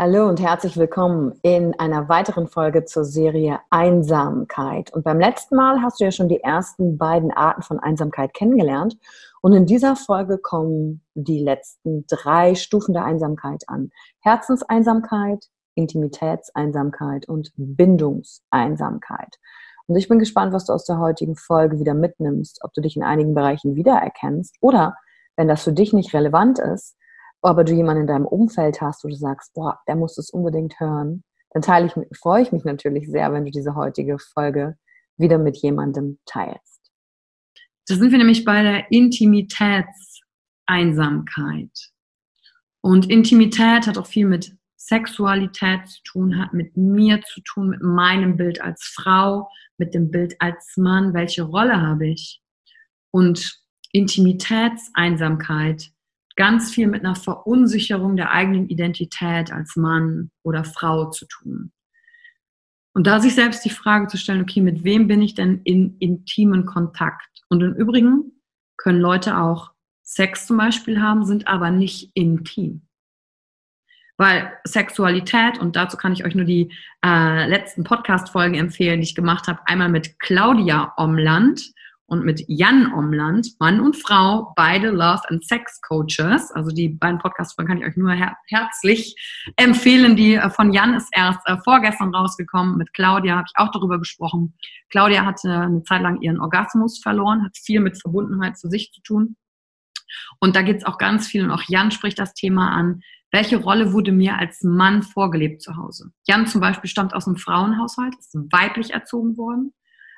Hallo und herzlich willkommen in einer weiteren Folge zur Serie Einsamkeit. Und beim letzten Mal hast du ja schon die ersten beiden Arten von Einsamkeit kennengelernt. Und in dieser Folge kommen die letzten drei Stufen der Einsamkeit an. Herzenseinsamkeit, Intimitätseinsamkeit und Bindungseinsamkeit. Und ich bin gespannt, was du aus der heutigen Folge wieder mitnimmst, ob du dich in einigen Bereichen wiedererkennst oder wenn das für dich nicht relevant ist, aber du jemanden in deinem Umfeld hast, wo du sagst, boah, der muss es unbedingt hören, dann teile ich, freue ich mich natürlich sehr, wenn du diese heutige Folge wieder mit jemandem teilst. Da sind wir nämlich bei der Intimitätseinsamkeit. Und Intimität hat auch viel mit Sexualität zu tun, hat mit mir zu tun, mit meinem Bild als Frau, mit dem Bild als Mann. Welche Rolle habe ich? Und Intimitätseinsamkeit ganz viel mit einer Verunsicherung der eigenen Identität als Mann oder Frau zu tun. Und da sich selbst die Frage zu stellen, okay, mit wem bin ich denn in intimen Kontakt? Und im Übrigen können Leute auch Sex zum Beispiel haben, sind aber nicht intim. Weil Sexualität, und dazu kann ich euch nur die äh, letzten Podcast-Folgen empfehlen, die ich gemacht habe, einmal mit Claudia Omland, und mit Jan Omland, Mann und Frau, beide Love and Sex Coaches. Also die beiden Podcast-Folgen kann ich euch nur her herzlich empfehlen. Die äh, von Jan ist erst äh, vorgestern rausgekommen. Mit Claudia habe ich auch darüber gesprochen. Claudia hatte eine Zeit lang ihren Orgasmus verloren, hat viel mit Verbundenheit zu sich zu tun. Und da geht es auch ganz viel, und auch Jan spricht das Thema an, welche Rolle wurde mir als Mann vorgelebt zu Hause? Jan zum Beispiel stammt aus einem Frauenhaushalt, ist weiblich erzogen worden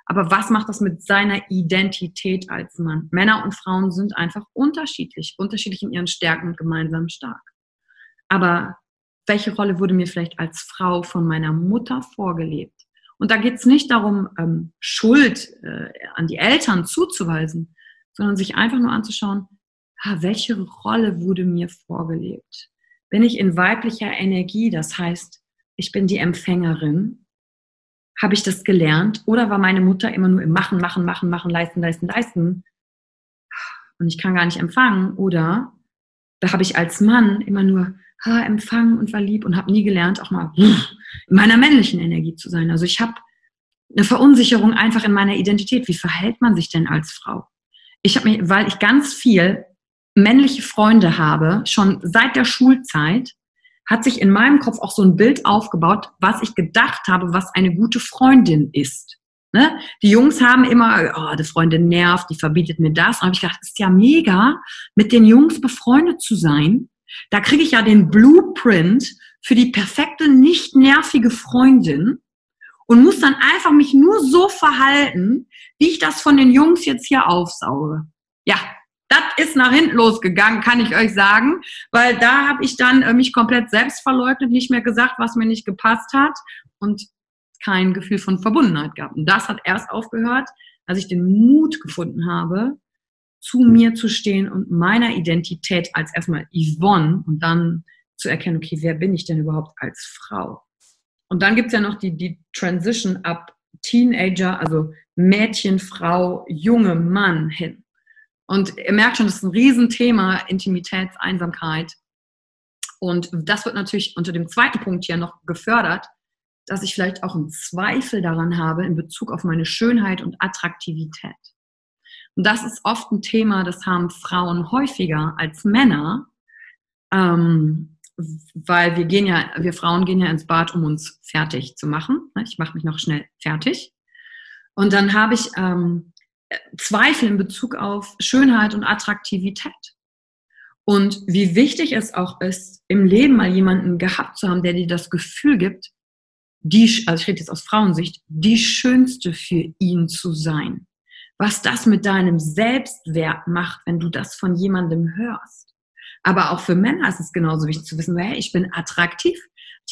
aber was macht das mit seiner Identität als Mann? Männer und Frauen sind einfach unterschiedlich, unterschiedlich in ihren Stärken und gemeinsam stark. Aber welche Rolle wurde mir vielleicht als Frau von meiner Mutter vorgelebt? Und da geht es nicht darum, ähm, Schuld äh, an die Eltern zuzuweisen, sondern sich einfach nur anzuschauen, ha, welche Rolle wurde mir vorgelebt? Bin ich in weiblicher Energie, das heißt, ich bin die Empfängerin habe ich das gelernt oder war meine Mutter immer nur im Machen, Machen, Machen, Machen, Leisten, Leisten, Leisten und ich kann gar nicht empfangen oder da habe ich als Mann immer nur ha, empfangen und war lieb und habe nie gelernt, auch mal in meiner männlichen Energie zu sein. Also ich habe eine Verunsicherung einfach in meiner Identität. Wie verhält man sich denn als Frau? Ich habe mich, weil ich ganz viel männliche Freunde habe, schon seit der Schulzeit, hat sich in meinem Kopf auch so ein Bild aufgebaut, was ich gedacht habe, was eine gute Freundin ist. Ne? Die Jungs haben immer, oh, die Freundin nervt, die verbietet mir das. Und habe ich gedacht, ist ja mega, mit den Jungs befreundet zu sein. Da kriege ich ja den Blueprint für die perfekte, nicht nervige Freundin und muss dann einfach mich nur so verhalten, wie ich das von den Jungs jetzt hier aufsauge. Ja, das ist nach hinten losgegangen, kann ich euch sagen, weil da habe ich dann äh, mich komplett selbst verleugnet, nicht mehr gesagt, was mir nicht gepasst hat und kein Gefühl von Verbundenheit gehabt. Und das hat erst aufgehört, als ich den Mut gefunden habe, zu mir zu stehen und meiner Identität als erstmal Yvonne und dann zu erkennen, okay, wer bin ich denn überhaupt als Frau? Und dann gibt's ja noch die, die Transition ab Teenager, also Mädchen, Frau, junge Mann hin. Und ihr merkt schon, das ist ein Riesenthema, Intimitätseinsamkeit. Und das wird natürlich unter dem zweiten Punkt hier noch gefördert, dass ich vielleicht auch einen Zweifel daran habe in Bezug auf meine Schönheit und Attraktivität. Und das ist oft ein Thema, das haben Frauen häufiger als Männer, ähm, weil wir gehen ja, wir Frauen gehen ja ins Bad, um uns fertig zu machen. Ich mache mich noch schnell fertig. Und dann habe ich ähm, Zweifel in Bezug auf Schönheit und Attraktivität. Und wie wichtig es auch ist, im Leben mal jemanden gehabt zu haben, der dir das Gefühl gibt, die, also ich rede jetzt aus Frauensicht, die schönste für ihn zu sein. Was das mit deinem Selbstwert macht, wenn du das von jemandem hörst. Aber auch für Männer ist es genauso wichtig zu wissen, hey, ich bin attraktiv.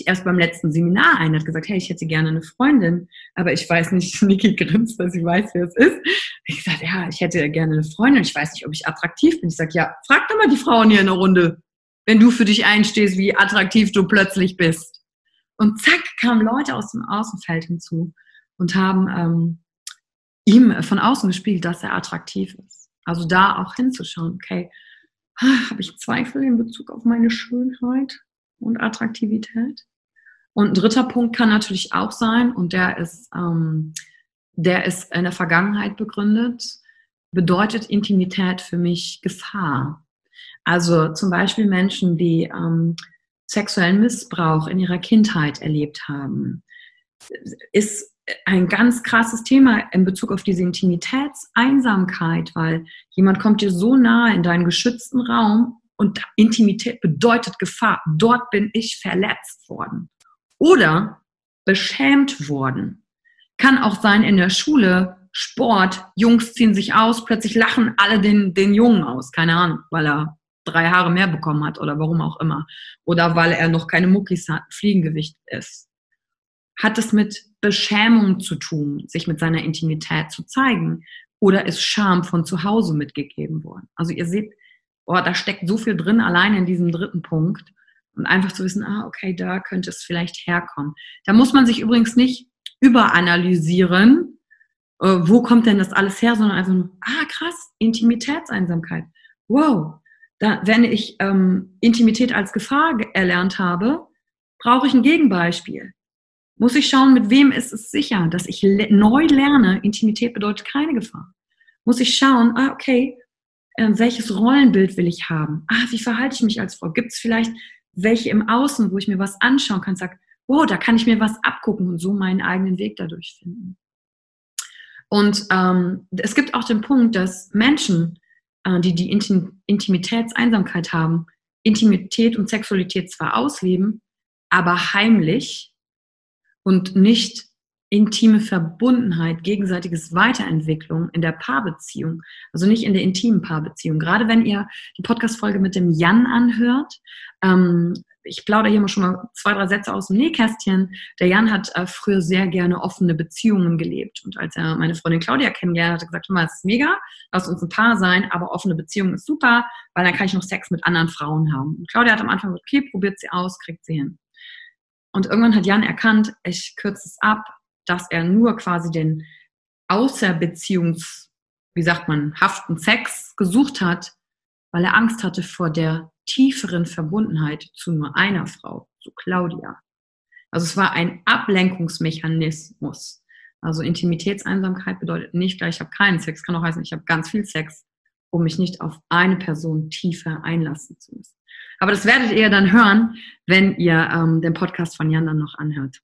Erst beim letzten Seminar eine hat gesagt, hey, ich hätte gerne eine Freundin, aber ich weiß nicht, Niki grinst, weil sie weiß, wer es ist. Ich sagte, ja, ich hätte gerne eine Freundin, ich weiß nicht, ob ich attraktiv bin. Ich sage, ja, frag doch mal die Frauen hier in der Runde, wenn du für dich einstehst, wie attraktiv du plötzlich bist. Und zack, kamen Leute aus dem Außenfeld hinzu und haben ähm, ihm von außen gespielt, dass er attraktiv ist. Also da auch hinzuschauen, okay, habe ich Zweifel in Bezug auf meine Schönheit und Attraktivität? Und ein dritter Punkt kann natürlich auch sein, und der ist, ähm, der ist in der Vergangenheit begründet, bedeutet Intimität für mich Gefahr. Also zum Beispiel Menschen, die ähm, sexuellen Missbrauch in ihrer Kindheit erlebt haben, ist ein ganz krasses Thema in Bezug auf diese Intimitätseinsamkeit, weil jemand kommt dir so nahe in deinen geschützten Raum und Intimität bedeutet Gefahr. Dort bin ich verletzt worden oder beschämt worden. Kann auch sein in der Schule, Sport, Jungs ziehen sich aus, plötzlich lachen alle den, den Jungen aus, keine Ahnung, weil er drei Haare mehr bekommen hat oder warum auch immer. Oder weil er noch keine Muckis hat, Fliegengewicht ist. Hat es mit Beschämung zu tun, sich mit seiner Intimität zu zeigen? Oder ist Scham von zu Hause mitgegeben worden? Also ihr seht, oh, da steckt so viel drin, allein in diesem dritten Punkt. Und einfach zu wissen, ah, okay, da könnte es vielleicht herkommen. Da muss man sich übrigens nicht überanalysieren, äh, wo kommt denn das alles her, sondern einfach nur, ah, krass, Intimitätseinsamkeit. Wow, da, wenn ich ähm, Intimität als Gefahr erlernt habe, brauche ich ein Gegenbeispiel. Muss ich schauen, mit wem ist es sicher, dass ich le neu lerne, Intimität bedeutet keine Gefahr. Muss ich schauen, ah, okay, äh, welches Rollenbild will ich haben? Ah, wie verhalte ich mich als Frau? Gibt es vielleicht welche im Außen, wo ich mir was anschauen kann, sage, oh, da kann ich mir was abgucken und so meinen eigenen Weg dadurch finden. Und ähm, es gibt auch den Punkt, dass Menschen, äh, die die Intim Intimitätseinsamkeit haben, Intimität und Sexualität zwar ausleben, aber heimlich und nicht intime Verbundenheit, gegenseitiges Weiterentwicklung in der Paarbeziehung, also nicht in der intimen Paarbeziehung. Gerade wenn ihr die Podcast-Folge mit dem Jan anhört, ähm, ich plaudere hier mal schon mal zwei, drei Sätze aus dem Nähkästchen. Der Jan hat äh, früher sehr gerne offene Beziehungen gelebt. Und als er meine Freundin Claudia kennengelernt hat, hat er gesagt, mal, es ist mega, lass uns ein Paar sein, aber offene Beziehung ist super, weil dann kann ich noch Sex mit anderen Frauen haben. Und Claudia hat am Anfang gesagt, okay, probiert sie aus, kriegt sie hin. Und irgendwann hat Jan erkannt, ich kürze es ab, dass er nur quasi den Außerbeziehungs, wie sagt man, haften Sex gesucht hat, weil er Angst hatte vor der tieferen Verbundenheit zu nur einer Frau, zu Claudia. Also es war ein Ablenkungsmechanismus. Also Intimitätseinsamkeit bedeutet nicht gleich, ich habe keinen Sex, kann auch heißen, ich habe ganz viel Sex um mich nicht auf eine Person tiefer einlassen zu müssen. Aber das werdet ihr dann hören, wenn ihr ähm, den Podcast von Jan dann noch anhört.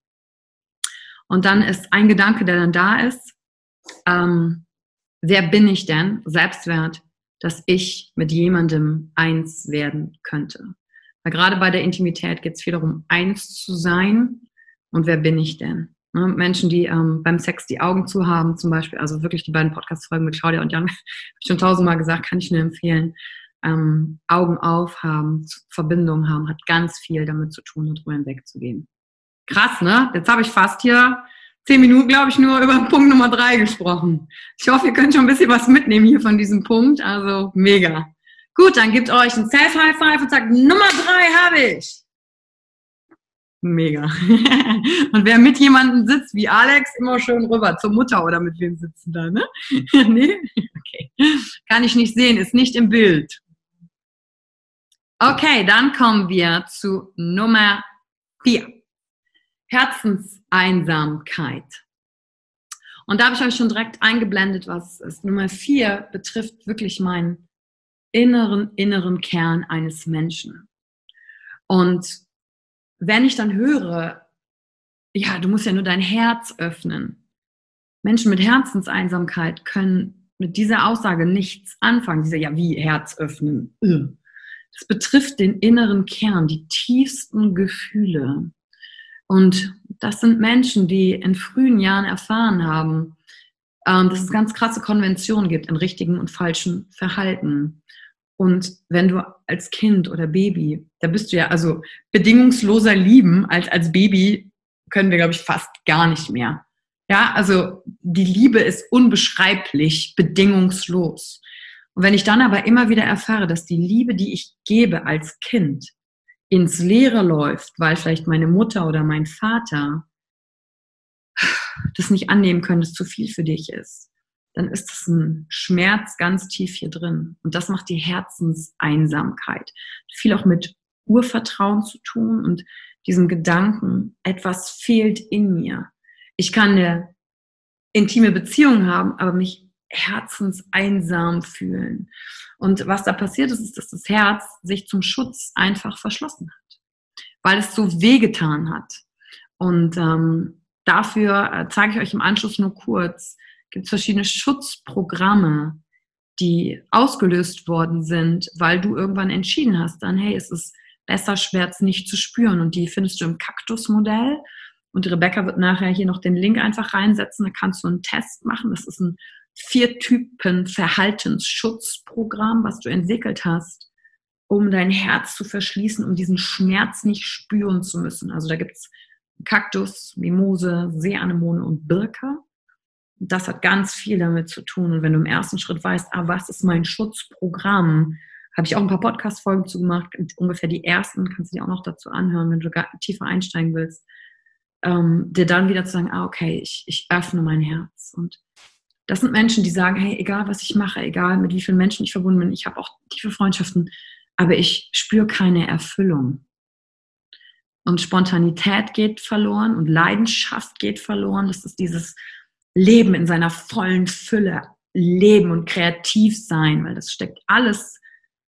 Und dann ist ein Gedanke, der dann da ist, ähm, wer bin ich denn, Selbstwert, dass ich mit jemandem eins werden könnte. Weil gerade bei der Intimität geht es viel darum, eins zu sein. Und wer bin ich denn? Ne, Menschen, die ähm, beim Sex die Augen zu haben, zum Beispiel, also wirklich die beiden Podcast-Folgen mit Claudia und Jan, habe ich schon tausendmal gesagt, kann ich nur empfehlen. Ähm, Augen auf haben, Verbindung haben, hat ganz viel damit zu tun, darüber hinwegzugehen. Krass, ne? Jetzt habe ich fast hier zehn Minuten, glaube ich, nur über Punkt Nummer drei gesprochen. Ich hoffe, ihr könnt schon ein bisschen was mitnehmen hier von diesem Punkt. Also mega. Gut, dann gebt euch ein Self-High Five und sagt, Nummer drei habe ich. Mega. Und wer mit jemandem sitzt wie Alex, immer schön rüber zur Mutter oder mit wem sitzen da, ne? nee? Okay. Kann ich nicht sehen, ist nicht im Bild. Okay, dann kommen wir zu Nummer vier. Herzenseinsamkeit. Und da habe ich euch schon direkt eingeblendet, was ist. Nummer vier betrifft wirklich meinen inneren, inneren Kern eines Menschen. Und wenn ich dann höre, ja, du musst ja nur dein Herz öffnen. Menschen mit Herzenseinsamkeit können mit dieser Aussage nichts anfangen. Diese, ja, wie Herz öffnen. Das betrifft den inneren Kern, die tiefsten Gefühle. Und das sind Menschen, die in frühen Jahren erfahren haben, ähm, dass es ganz krasse Konventionen gibt in richtigen und falschen Verhalten. Und wenn du als Kind oder Baby, da bist du ja, also bedingungsloser lieben als als Baby können wir, glaube ich, fast gar nicht mehr. Ja, also die Liebe ist unbeschreiblich, bedingungslos. Und wenn ich dann aber immer wieder erfahre, dass die Liebe, die ich gebe als Kind, ins Leere läuft, weil vielleicht meine Mutter oder mein Vater das nicht annehmen können, dass zu viel für dich ist, dann ist das ein Schmerz ganz tief hier drin. Und das macht die Herzenseinsamkeit. Viel auch mit Urvertrauen zu tun und diesem Gedanken, etwas fehlt in mir. Ich kann eine intime Beziehung haben, aber mich herzenseinsam fühlen. Und was da passiert ist, ist, dass das Herz sich zum Schutz einfach verschlossen hat, weil es so wehgetan hat. Und ähm, dafür äh, zeige ich euch im Anschluss nur kurz, gibt es verschiedene Schutzprogramme, die ausgelöst worden sind, weil du irgendwann entschieden hast, dann, hey, es ist besser, Schmerz nicht zu spüren. Und die findest du im Kaktusmodell. Und Rebecca wird nachher hier noch den Link einfach reinsetzen. Da kannst du einen Test machen. Das ist ein vier Typen Verhaltensschutzprogramm, was du entwickelt hast, um dein Herz zu verschließen, um diesen Schmerz nicht spüren zu müssen. Also da gibt's Kaktus, Mimose, Seeanemone und Birke das hat ganz viel damit zu tun. Und wenn du im ersten Schritt weißt, ah, was ist mein Schutzprogramm, habe ich auch ein paar Podcast-Folgen zu gemacht, ungefähr die ersten, kannst du dir auch noch dazu anhören, wenn du tiefer einsteigen willst, ähm, dir dann wieder zu sagen, ah, okay, ich, ich öffne mein Herz. Und das sind Menschen, die sagen, hey, egal was ich mache, egal mit wie vielen Menschen ich verbunden bin, ich habe auch tiefe Freundschaften, aber ich spüre keine Erfüllung. Und Spontanität geht verloren und Leidenschaft geht verloren. Das ist dieses Leben in seiner vollen Fülle leben und kreativ sein, weil das steckt alles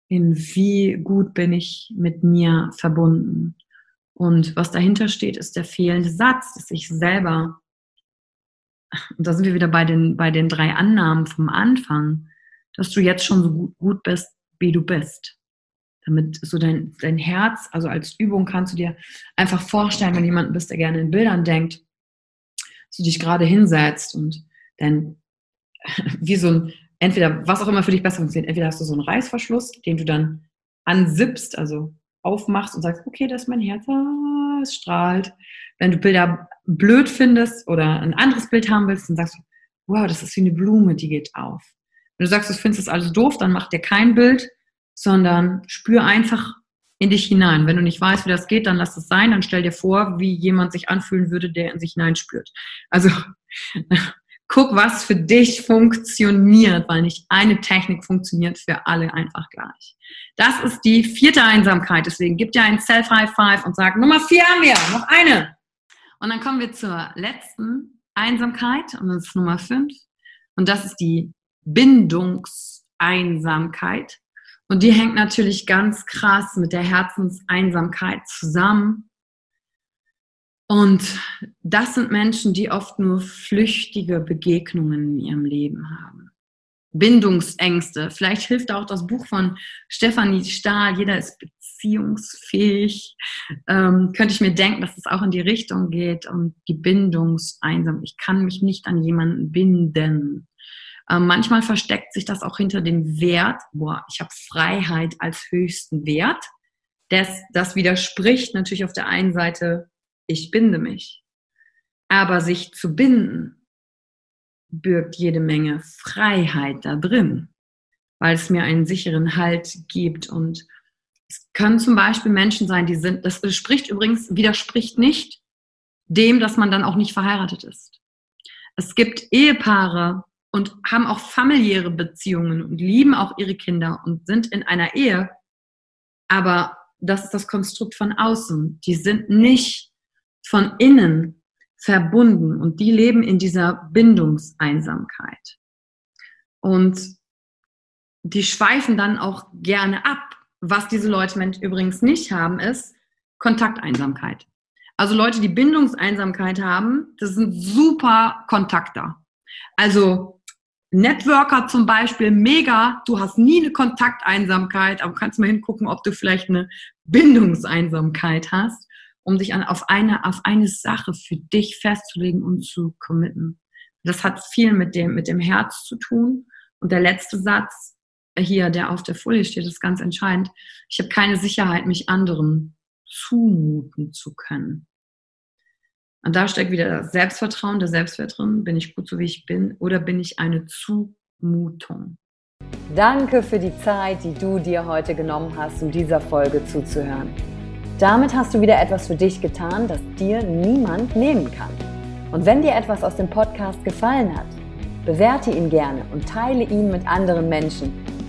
in wie gut bin ich mit mir verbunden. Und was dahinter steht, ist der fehlende Satz, dass ich selber, und da sind wir wieder bei den, bei den drei Annahmen vom Anfang, dass du jetzt schon so gut, bist, wie du bist. Damit so dein, dein Herz, also als Übung kannst du dir einfach vorstellen, wenn jemand bist, der gerne in Bildern denkt, du dich gerade hinsetzt und dann wie so ein, entweder was auch immer für dich besser funktioniert, entweder hast du so einen Reißverschluss, den du dann ansippst, also aufmachst und sagst, okay, das ist mein Herz, ah, es strahlt. Wenn du Bilder blöd findest oder ein anderes Bild haben willst, dann sagst du, wow, das ist wie eine Blume, die geht auf. Wenn du sagst, du findest das alles doof, dann mach dir kein Bild, sondern spür einfach in dich hinein. Wenn du nicht weißt, wie das geht, dann lass es sein. Dann stell dir vor, wie jemand sich anfühlen würde, der in sich hineinspürt. Also guck, was für dich funktioniert, weil nicht eine Technik funktioniert für alle einfach gleich. Das ist die vierte Einsamkeit. Deswegen gib dir ein Self-High Five und sag, Nummer vier haben wir, noch eine. Und dann kommen wir zur letzten Einsamkeit und das ist Nummer fünf. Und das ist die Bindungs Bindungseinsamkeit. Und die hängt natürlich ganz krass mit der Herzenseinsamkeit zusammen. Und das sind Menschen, die oft nur flüchtige Begegnungen in ihrem Leben haben. Bindungsängste. Vielleicht hilft auch das Buch von Stefanie Stahl, Jeder ist beziehungsfähig. Ähm, könnte ich mir denken, dass es auch in die Richtung geht und die Bindungseinsamkeit. Ich kann mich nicht an jemanden binden. Ähm, manchmal versteckt sich das auch hinter dem Wert, boah, ich habe Freiheit als höchsten Wert. Das, das widerspricht natürlich auf der einen Seite, ich binde mich. Aber sich zu binden, birgt jede Menge Freiheit da drin, weil es mir einen sicheren Halt gibt. Und es können zum Beispiel Menschen sein, die sind, das spricht übrigens, widerspricht nicht dem, dass man dann auch nicht verheiratet ist. Es gibt Ehepaare und haben auch familiäre Beziehungen und lieben auch ihre Kinder und sind in einer Ehe, aber das ist das Konstrukt von außen. Die sind nicht von innen verbunden und die leben in dieser Bindungseinsamkeit. Und die schweifen dann auch gerne ab. Was diese Leute übrigens nicht haben, ist Kontakteinsamkeit. Also Leute, die Bindungseinsamkeit haben, das sind super Kontakter. Also Networker zum Beispiel, mega, du hast nie eine Kontakteinsamkeit, aber kannst mal hingucken, ob du vielleicht eine Bindungseinsamkeit hast um dich an, auf, eine, auf eine Sache für dich festzulegen und zu committen. Das hat viel mit dem, mit dem Herz zu tun. Und der letzte Satz hier, der auf der Folie steht, ist ganz entscheidend. Ich habe keine Sicherheit, mich anderen zumuten zu können. Und da steckt wieder das Selbstvertrauen, der Selbstwert drin. Bin ich gut so, wie ich bin? Oder bin ich eine Zumutung? Danke für die Zeit, die du dir heute genommen hast, um dieser Folge zuzuhören. Damit hast du wieder etwas für dich getan, das dir niemand nehmen kann. Und wenn dir etwas aus dem Podcast gefallen hat, bewerte ihn gerne und teile ihn mit anderen Menschen,